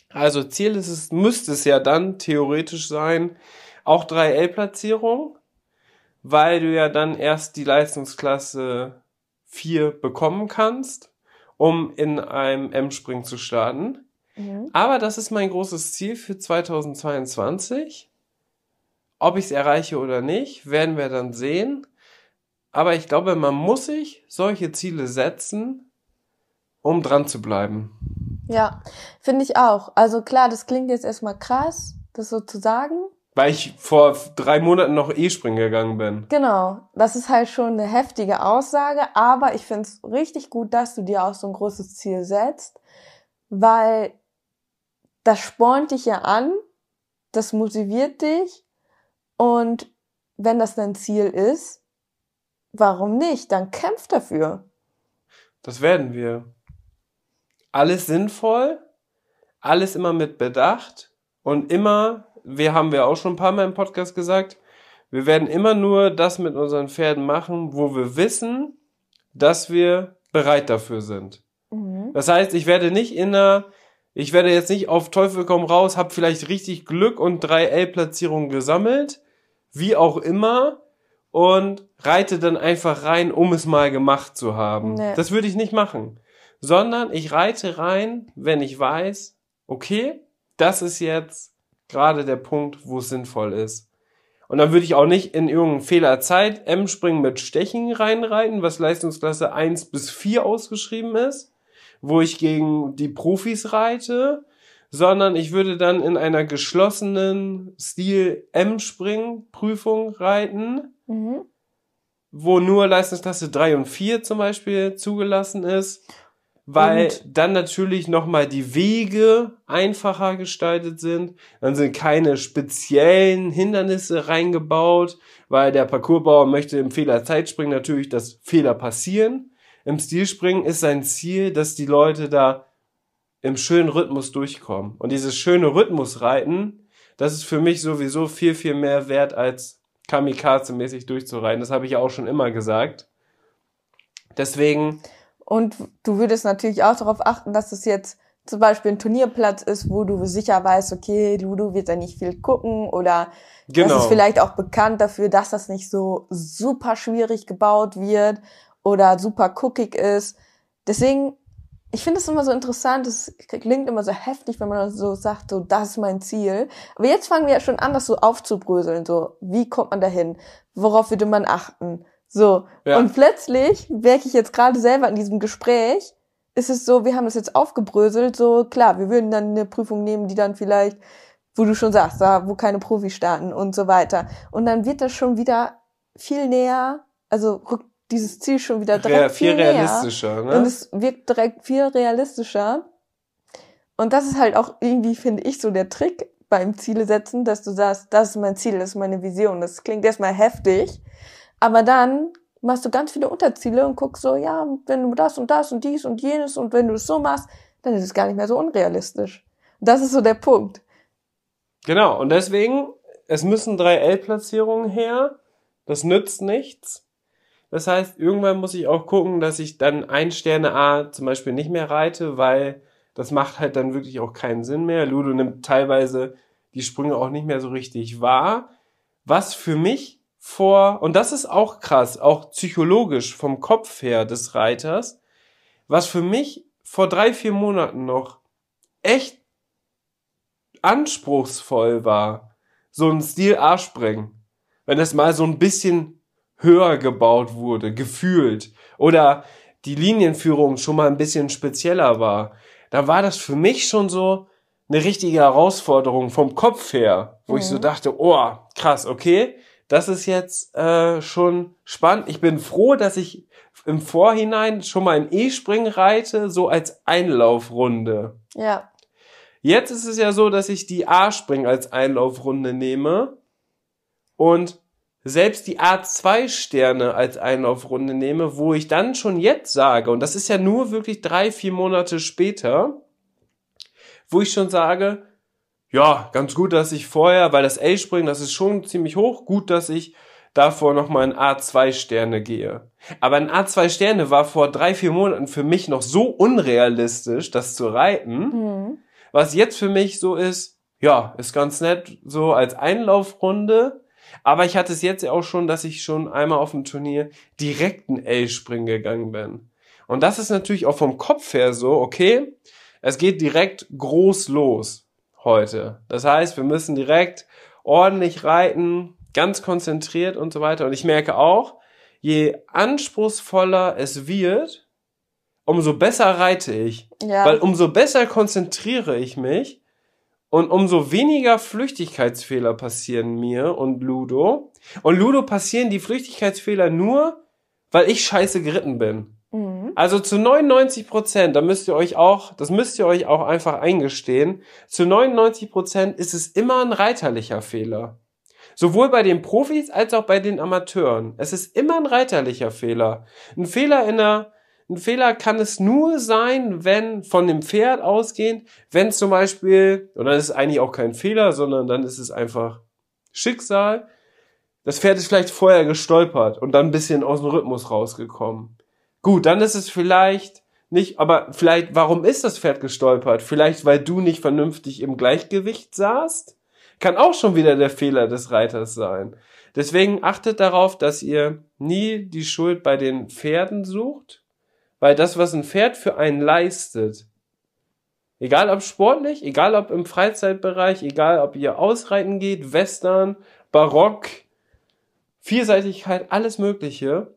Also Ziel ist es, müsste es ja dann theoretisch sein, auch 3L-Platzierung weil du ja dann erst die Leistungsklasse 4 bekommen kannst, um in einem M-Spring zu starten. Mhm. Aber das ist mein großes Ziel für 2022. Ob ich es erreiche oder nicht, werden wir dann sehen. Aber ich glaube, man muss sich solche Ziele setzen, um dran zu bleiben. Ja, finde ich auch. Also klar, das klingt jetzt erstmal krass, das so zu sagen. Weil ich vor drei Monaten noch E-Springen gegangen bin. Genau. Das ist halt schon eine heftige Aussage, aber ich finde es richtig gut, dass du dir auch so ein großes Ziel setzt, weil das spornt dich ja an, das motiviert dich und wenn das dein Ziel ist, warum nicht? Dann kämpf dafür. Das werden wir. Alles sinnvoll, alles immer mit Bedacht und immer wir haben wir auch schon ein paar Mal im Podcast gesagt, wir werden immer nur das mit unseren Pferden machen, wo wir wissen, dass wir bereit dafür sind. Mhm. Das heißt, ich werde nicht in einer, ich werde jetzt nicht auf Teufel komm raus, habe vielleicht richtig Glück und drei L-Platzierungen gesammelt, wie auch immer, und reite dann einfach rein, um es mal gemacht zu haben. Nee. Das würde ich nicht machen. Sondern ich reite rein, wenn ich weiß, okay, das ist jetzt gerade der Punkt, wo es sinnvoll ist. Und dann würde ich auch nicht in irgendeinen Fehlerzeit M-Springen mit Stechen reinreiten, was Leistungsklasse 1 bis 4 ausgeschrieben ist, wo ich gegen die Profis reite, sondern ich würde dann in einer geschlossenen Stil M-Spring-Prüfung reiten, mhm. wo nur Leistungsklasse 3 und 4 zum Beispiel zugelassen ist weil und dann natürlich nochmal die Wege einfacher gestaltet sind. Dann sind keine speziellen Hindernisse reingebaut, weil der Parcoursbauer möchte im Fehlerzeitspringen natürlich, dass Fehler passieren. Im Stilspringen ist sein Ziel, dass die Leute da im schönen Rhythmus durchkommen. Und dieses schöne Rhythmusreiten, das ist für mich sowieso viel, viel mehr wert als Kamikaze-mäßig durchzureiten. Das habe ich ja auch schon immer gesagt. Deswegen und du würdest natürlich auch darauf achten, dass es jetzt zum Beispiel ein Turnierplatz ist, wo du sicher weißt, okay, du, du wirst da nicht viel gucken oder genau. das ist vielleicht auch bekannt dafür, dass das nicht so super schwierig gebaut wird oder super cookig ist. Deswegen, ich finde es immer so interessant, es klingt immer so heftig, wenn man so sagt, so, das ist mein Ziel. Aber jetzt fangen wir ja schon an, das so aufzubröseln, so, wie kommt man dahin? Worauf würde man achten? So. Ja. Und plötzlich merke ich jetzt gerade selber in diesem Gespräch, ist es so, wir haben das jetzt aufgebröselt, so, klar, wir würden dann eine Prüfung nehmen, die dann vielleicht, wo du schon sagst, da, wo keine Profis starten und so weiter. Und dann wird das schon wieder viel näher, also rückt dieses Ziel schon wieder direkt Rea- viel viel näher. realistischer, Und ne? es wirkt direkt viel realistischer. Und das ist halt auch irgendwie, finde ich, so der Trick beim Ziele setzen, dass du sagst, das ist mein Ziel, das ist meine Vision. Das klingt erstmal heftig, aber dann machst du ganz viele Unterziele und guckst so, ja, wenn du das und das und dies und jenes und wenn du es so machst, dann ist es gar nicht mehr so unrealistisch. Das ist so der Punkt. Genau, und deswegen, es müssen drei L-Platzierungen her. Das nützt nichts. Das heißt, irgendwann muss ich auch gucken, dass ich dann ein Sterne A zum Beispiel nicht mehr reite, weil das macht halt dann wirklich auch keinen Sinn mehr. Ludo nimmt teilweise die Sprünge auch nicht mehr so richtig wahr. Was für mich vor, und das ist auch krass, auch psychologisch vom Kopf her des Reiters, was für mich vor drei, vier Monaten noch echt anspruchsvoll war, so ein Stil A-Springen. Wenn es mal so ein bisschen höher gebaut wurde, gefühlt, oder die Linienführung schon mal ein bisschen spezieller war, da war das für mich schon so eine richtige Herausforderung vom Kopf her, wo ich so Mhm. dachte, oh, krass, okay, das ist jetzt äh, schon spannend. Ich bin froh, dass ich im Vorhinein schon mal ein E-Springen reite, so als Einlaufrunde. Ja. Jetzt ist es ja so, dass ich die A-Spring als Einlaufrunde nehme und selbst die A2-Sterne als Einlaufrunde nehme, wo ich dann schon jetzt sage, und das ist ja nur wirklich drei, vier Monate später, wo ich schon sage, ja, ganz gut, dass ich vorher, weil das L-Springen, das ist schon ziemlich hoch, gut, dass ich davor nochmal in A2-Sterne gehe. Aber ein A2-Sterne war vor drei, vier Monaten für mich noch so unrealistisch, das zu reiten, Mhm. was jetzt für mich so ist, ja, ist ganz nett, so als Einlaufrunde. Aber ich hatte es jetzt ja auch schon, dass ich schon einmal auf dem Turnier direkt ein L-Springen gegangen bin. Und das ist natürlich auch vom Kopf her so, okay, es geht direkt groß los heute. Das heißt, wir müssen direkt ordentlich reiten, ganz konzentriert und so weiter. Und ich merke auch, je anspruchsvoller es wird, umso besser reite ich. Ja. Weil umso besser konzentriere ich mich und umso weniger Flüchtigkeitsfehler passieren mir und Ludo. Und Ludo passieren die Flüchtigkeitsfehler nur, weil ich scheiße geritten bin. Also zu 99 Prozent, da müsst ihr euch auch, das müsst ihr euch auch einfach eingestehen, zu 99 Prozent ist es immer ein reiterlicher Fehler. Sowohl bei den Profis als auch bei den Amateuren. Es ist immer ein reiterlicher Fehler. Ein Fehler in der, ein Fehler kann es nur sein, wenn von dem Pferd ausgehend, wenn zum Beispiel, und dann ist es eigentlich auch kein Fehler, sondern dann ist es einfach Schicksal. Das Pferd ist vielleicht vorher gestolpert und dann ein bisschen aus dem Rhythmus rausgekommen. Gut, dann ist es vielleicht nicht, aber vielleicht, warum ist das Pferd gestolpert? Vielleicht, weil du nicht vernünftig im Gleichgewicht saßt? Kann auch schon wieder der Fehler des Reiters sein. Deswegen achtet darauf, dass ihr nie die Schuld bei den Pferden sucht, weil das, was ein Pferd für einen leistet, egal ob sportlich, egal ob im Freizeitbereich, egal ob ihr ausreiten geht, Western, Barock, Vielseitigkeit, alles Mögliche,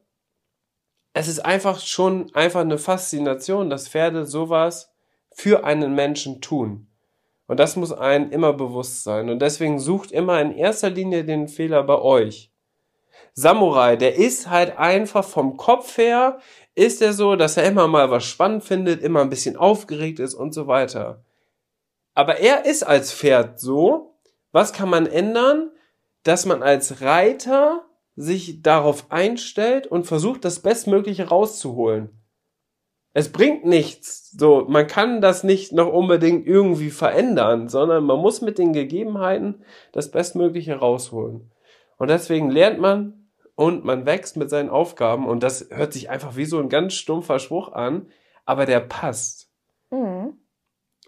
es ist einfach schon einfach eine Faszination, dass Pferde sowas für einen Menschen tun. Und das muss einem immer bewusst sein. Und deswegen sucht immer in erster Linie den Fehler bei euch. Samurai, der ist halt einfach vom Kopf her, ist er so, dass er immer mal was spannend findet, immer ein bisschen aufgeregt ist und so weiter. Aber er ist als Pferd so. Was kann man ändern? Dass man als Reiter sich darauf einstellt und versucht, das Bestmögliche rauszuholen. Es bringt nichts. So, man kann das nicht noch unbedingt irgendwie verändern, sondern man muss mit den Gegebenheiten das Bestmögliche rausholen. Und deswegen lernt man und man wächst mit seinen Aufgaben und das hört sich einfach wie so ein ganz stumpfer Spruch an, aber der passt. Mhm.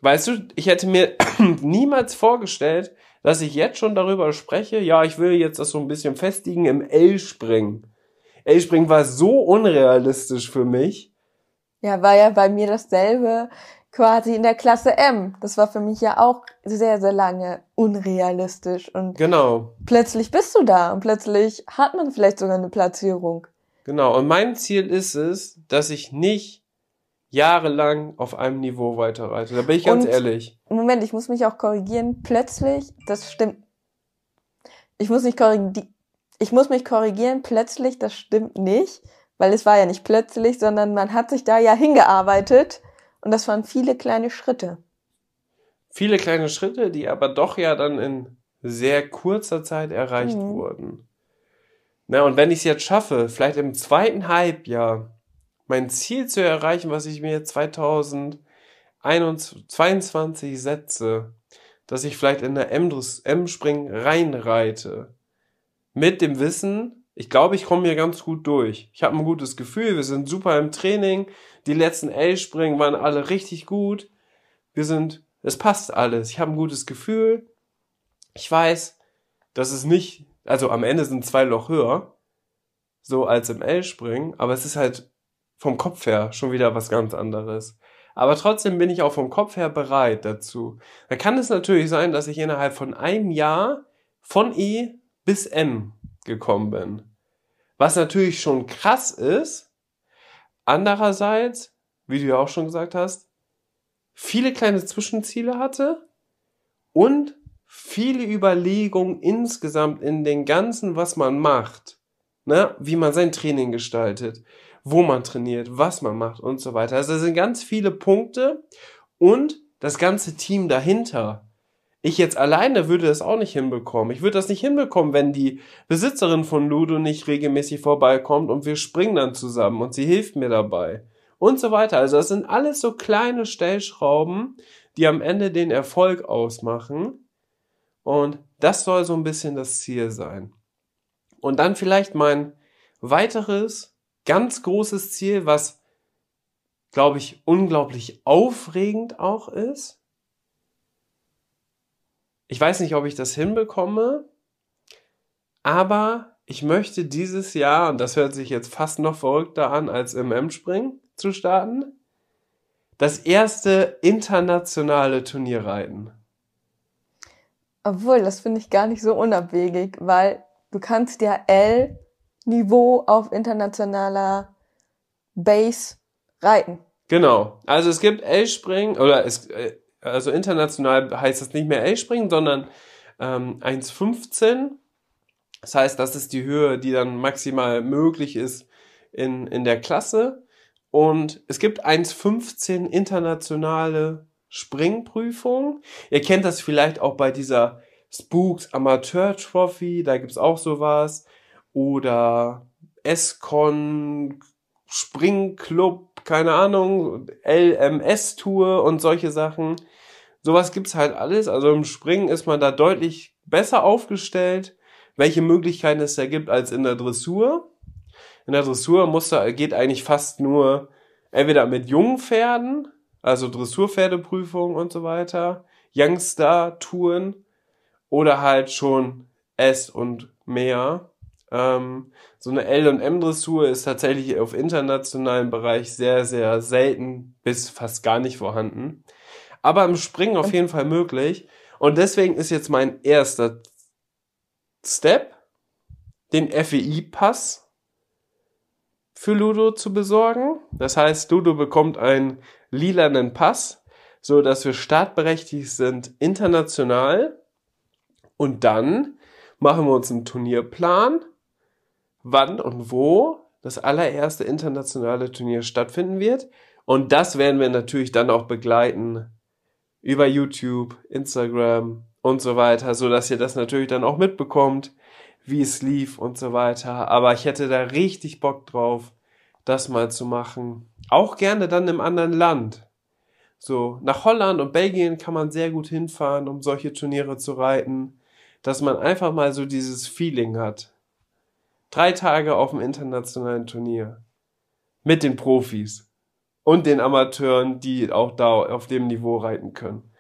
Weißt du, ich hätte mir [CLEARS THROAT] niemals vorgestellt, dass ich jetzt schon darüber spreche, ja, ich will jetzt das so ein bisschen festigen im L-Springen. L-Springen war so unrealistisch für mich. Ja, war ja bei mir dasselbe quasi in der Klasse M. Das war für mich ja auch sehr, sehr lange unrealistisch. Und Genau, plötzlich bist du da und plötzlich hat man vielleicht sogar eine Platzierung. genau. Und mein Ziel ist es, dass ich nicht jahrelang auf einem Niveau weiterreite. Da bin ich ganz Und- ehrlich. Moment, ich muss mich auch korrigieren. Plötzlich, das stimmt. Ich muss mich korrigieren. Ich muss mich korrigieren. Plötzlich, das stimmt nicht, weil es war ja nicht plötzlich, sondern man hat sich da ja hingearbeitet und das waren viele kleine Schritte. Viele kleine Schritte, die aber doch ja dann in sehr kurzer Zeit erreicht Mhm. wurden. Na, und wenn ich es jetzt schaffe, vielleicht im zweiten Halbjahr mein Ziel zu erreichen, was ich mir 2022 setze, dass ich vielleicht in der M-Spring reinreite, mit dem Wissen, ich glaube, ich komme hier ganz gut durch. Ich habe ein gutes Gefühl, wir sind super im Training, die letzten L-Springen waren alle richtig gut, wir sind, es passt alles, ich habe ein gutes Gefühl, ich weiß, dass es nicht, also am Ende sind zwei Loch höher, so als im L-Springen, aber es ist halt vom Kopf her schon wieder was ganz anderes. Aber trotzdem bin ich auch vom Kopf her bereit dazu. Da kann es natürlich sein, dass ich innerhalb von einem Jahr von E bis M gekommen bin. Was natürlich schon krass ist. Andererseits, wie du ja auch schon gesagt hast, viele kleine Zwischenziele hatte und viele Überlegungen insgesamt in den ganzen, was man macht. Ne? Wie man sein Training gestaltet, wo man trainiert, was man macht und so weiter. Also es sind ganz viele Punkte und das ganze Team dahinter. Ich jetzt alleine würde das auch nicht hinbekommen. Ich würde das nicht hinbekommen, wenn die Besitzerin von Ludo nicht regelmäßig vorbeikommt und wir springen dann zusammen und sie hilft mir dabei. Und so weiter. Also das sind alles so kleine Stellschrauben, die am Ende den Erfolg ausmachen. Und das soll so ein bisschen das Ziel sein. Und dann vielleicht mein weiteres, ganz großes Ziel, was, glaube ich, unglaublich aufregend auch ist. Ich weiß nicht, ob ich das hinbekomme, aber ich möchte dieses Jahr, und das hört sich jetzt fast noch verrückter an, als im M-Springen zu starten, das erste internationale Turnier reiten. Obwohl, das finde ich gar nicht so unabwegig, weil du kannst ja L-Niveau auf internationaler Base reiten. Genau. Also es gibt L-Springen, oder es, äh, also international heißt das nicht mehr L-Springen, sondern ähm, 1,15. Das heißt, das ist die Höhe, die dann maximal möglich ist in, in der Klasse. Und es gibt 1,15 internationale Springprüfungen. Ihr kennt das vielleicht auch bei dieser Spooks Amateur Trophy, da gibt's auch sowas. Oder S-Con Springclub, keine Ahnung, LMS-Tour und solche Sachen. Sowas gibt's halt alles. Also im Springen ist man da deutlich besser aufgestellt, welche Möglichkeiten es da gibt als in der Dressur. In der Dressur muss da, geht eigentlich fast nur entweder mit jungen Pferden, also Dressurpferdeprüfung und so weiter, Youngstar-Touren oder halt schon S und mehr. Ähm, so eine L- und M-Dressur ist tatsächlich auf internationalen Bereich sehr, sehr selten bis fast gar nicht vorhanden. Aber im Springen auf jeden Fall möglich. Und deswegen ist jetzt mein erster Step, den FEI-Pass für Ludo zu besorgen. Das heißt, Ludo bekommt einen lilanen Pass, so dass wir startberechtigt sind international. Und dann machen wir uns einen Turnierplan, wann und wo das allererste internationale Turnier stattfinden wird. Und das werden wir natürlich dann auch begleiten über YouTube, Instagram und so weiter, so dass ihr das natürlich dann auch mitbekommt, wie es lief und so weiter. Aber ich hätte da richtig Bock drauf, das mal zu machen. Auch gerne dann im anderen Land. So, nach Holland und Belgien kann man sehr gut hinfahren, um solche Turniere zu reiten, dass man einfach mal so dieses Feeling hat. Drei Tage auf dem internationalen Turnier. Mit den Profis. Und den Amateuren, die auch da auf dem Niveau reiten können.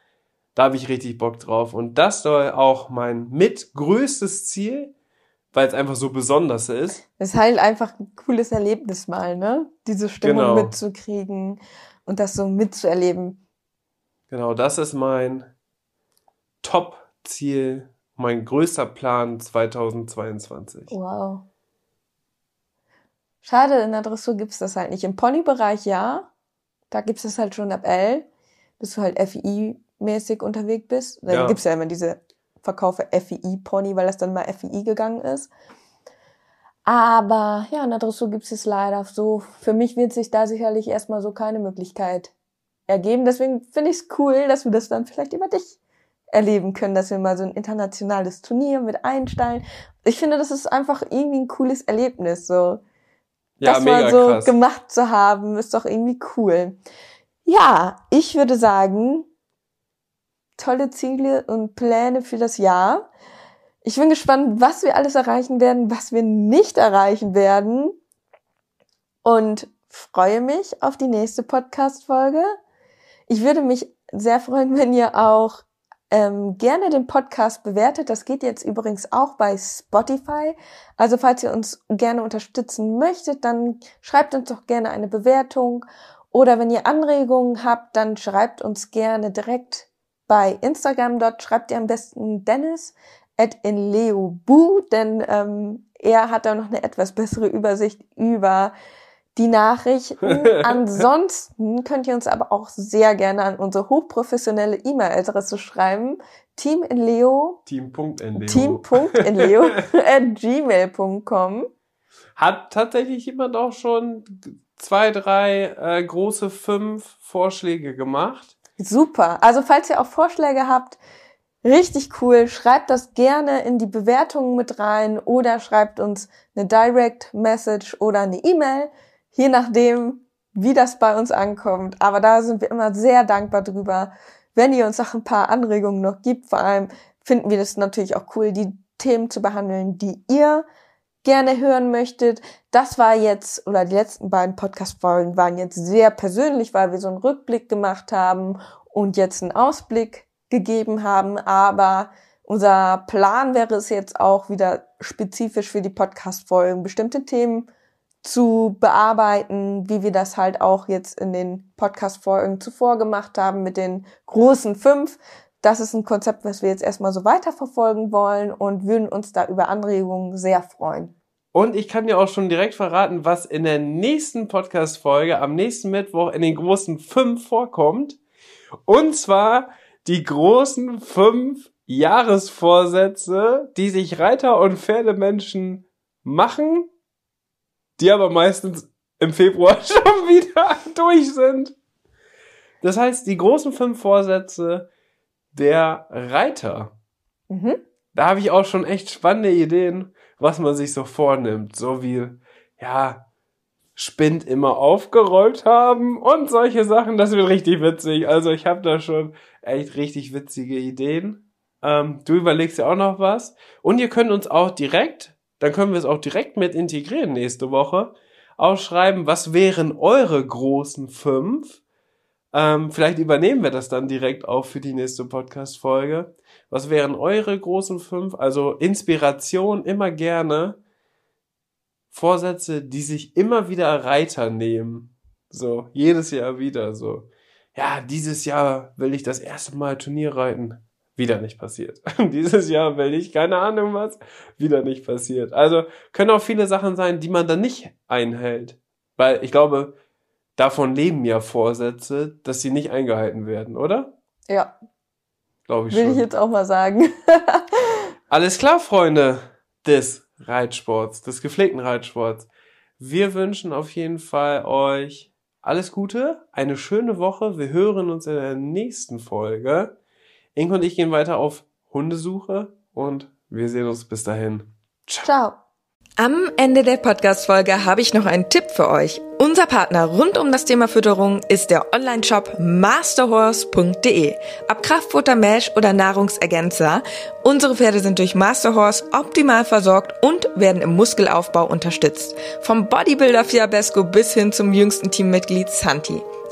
Da habe ich richtig Bock drauf. Und das soll auch mein mitgrößtes Ziel weil es einfach so besonders ist. Es ist halt einfach ein cooles Erlebnis mal, ne? Diese Stimmung Genau. mitzukriegen und das so mitzuerleben. Genau, das ist mein Top-Ziel, mein größter Plan 2022. Wow. Schade, in der Dressur gibt's das halt nicht. Im Pony-Bereich ja. Da gibt's das halt schon ab L, bis du halt FI-mäßig unterwegs bist. Da Ja. gibt's ja immer diese Verkaufe FI-Pony, weil das dann mal FI gegangen ist. Aber ja, in der Dressur gibt's es leider so. Für mich wird sich da sicherlich erstmal so keine Möglichkeit ergeben. Deswegen finde ich es cool, dass wir das dann vielleicht über dich erleben können, dass wir mal so ein internationales Turnier mit einstellen. Ich finde, das ist einfach irgendwie ein cooles Erlebnis. So Ja, das mal so krass. gemacht zu haben, ist doch irgendwie cool. Ja, ich würde sagen, tolle Ziele und Pläne für das Jahr. Ich bin gespannt, was wir alles erreichen werden, was wir nicht erreichen werden. Und freue mich auf die nächste Podcast-Folge. Ich würde mich sehr freuen, wenn ihr auch ähm, gerne den Podcast bewertet. Das geht jetzt übrigens auch bei Spotify. Also falls ihr uns gerne unterstützen möchtet, dann schreibt uns doch gerne eine Bewertung. Oder wenn ihr Anregungen habt, dann schreibt uns gerne direkt bei Instagram. Dort schreibt ihr am besten Dennis at inleobu, denn ähm, er hat da noch eine etwas bessere Übersicht über die Nachrichten. [LAUGHS] Ansonsten könnt ihr uns aber auch sehr gerne an unsere hochprofessionelle E-Mail-Adresse schreiben. Teaminleo, Team.nleo. team.inleo [LAUGHS] at gmail.com. Hat tatsächlich jemand auch schon zwei, drei äh, große fünf Vorschläge gemacht? Super. Also falls ihr auch Vorschläge habt, richtig cool, schreibt das gerne in die Bewertungen mit rein oder schreibt uns eine Direct Message oder eine E-Mail, je nachdem, wie das bei uns ankommt. Aber da sind wir immer sehr dankbar drüber, wenn ihr uns auch ein paar Anregungen noch gibt. Vor allem finden wir das natürlich auch cool, die Themen zu behandeln, die ihr gerne hören möchtet. Das war jetzt, oder die letzten beiden Podcast-Folgen waren jetzt sehr persönlich, weil wir so einen Rückblick gemacht haben und jetzt einen Ausblick gegeben haben. Aber unser Plan wäre es jetzt auch wieder spezifisch für die Podcast-Folgen bestimmte Themen zu bearbeiten, wie wir das halt auch jetzt in den Podcast-Folgen zuvor gemacht haben mit den großen fünf. Das ist ein Konzept, was wir jetzt erstmal so weiterverfolgen wollen und würden uns da über Anregungen sehr freuen. Und ich kann dir auch schon direkt verraten, was in der nächsten Podcast-Folge am nächsten Mittwoch in den großen fünf vorkommt. Und zwar die großen fünf Jahresvorsätze, die sich Reiter und Pferdemenschen machen, die aber meistens im Februar [LAUGHS] schon wieder durch sind. Das heißt, die großen fünf Vorsätze der Reiter. Mhm. Da habe ich auch schon echt spannende Ideen, was man sich so vornimmt. So wie, ja, Spind immer aufgerollt haben und solche Sachen. Das wird richtig witzig. Also ich habe da schon echt richtig witzige Ideen. Ähm, du überlegst ja auch noch was. Und ihr könnt uns auch direkt, dann können wir es auch direkt mit integrieren nächste Woche, ausschreiben, was wären eure großen fünf. Ähm, vielleicht übernehmen wir das dann direkt auch für die nächste Podcast-Folge. Was wären eure großen fünf? Also Inspiration immer gerne. Vorsätze, die sich immer wieder Reiter nehmen. So, jedes Jahr wieder so. Ja, dieses Jahr will ich das erste Mal Turnier reiten. Wieder nicht passiert. [LAUGHS] dieses Jahr will ich keine Ahnung was. Wieder nicht passiert. Also können auch viele Sachen sein, die man dann nicht einhält. Weil ich glaube, davon leben ja Vorsätze, dass sie nicht eingehalten werden, oder? Ja, Glaube ich will schon. ich jetzt auch mal sagen. [LAUGHS] Alles klar, Freunde des Reitsports, des gepflegten Reitsports. Wir wünschen auf jeden Fall euch alles Gute, eine schöne Woche. Wir hören uns in der nächsten Folge. Inge und ich gehen weiter auf Hundesuche und wir sehen uns bis dahin. Ciao. Am Ende der Podcast-Folge habe ich noch einen Tipp für euch. Unser Partner rund um das Thema Fütterung ist der Online-Shop masterhorse.de. Ob Kraftfutter, Mesh oder Nahrungsergänzer, unsere Pferde sind durch Masterhorse optimal versorgt und werden im Muskelaufbau unterstützt. Vom Bodybuilder Fiabesco bis hin zum jüngsten Teammitglied Santi.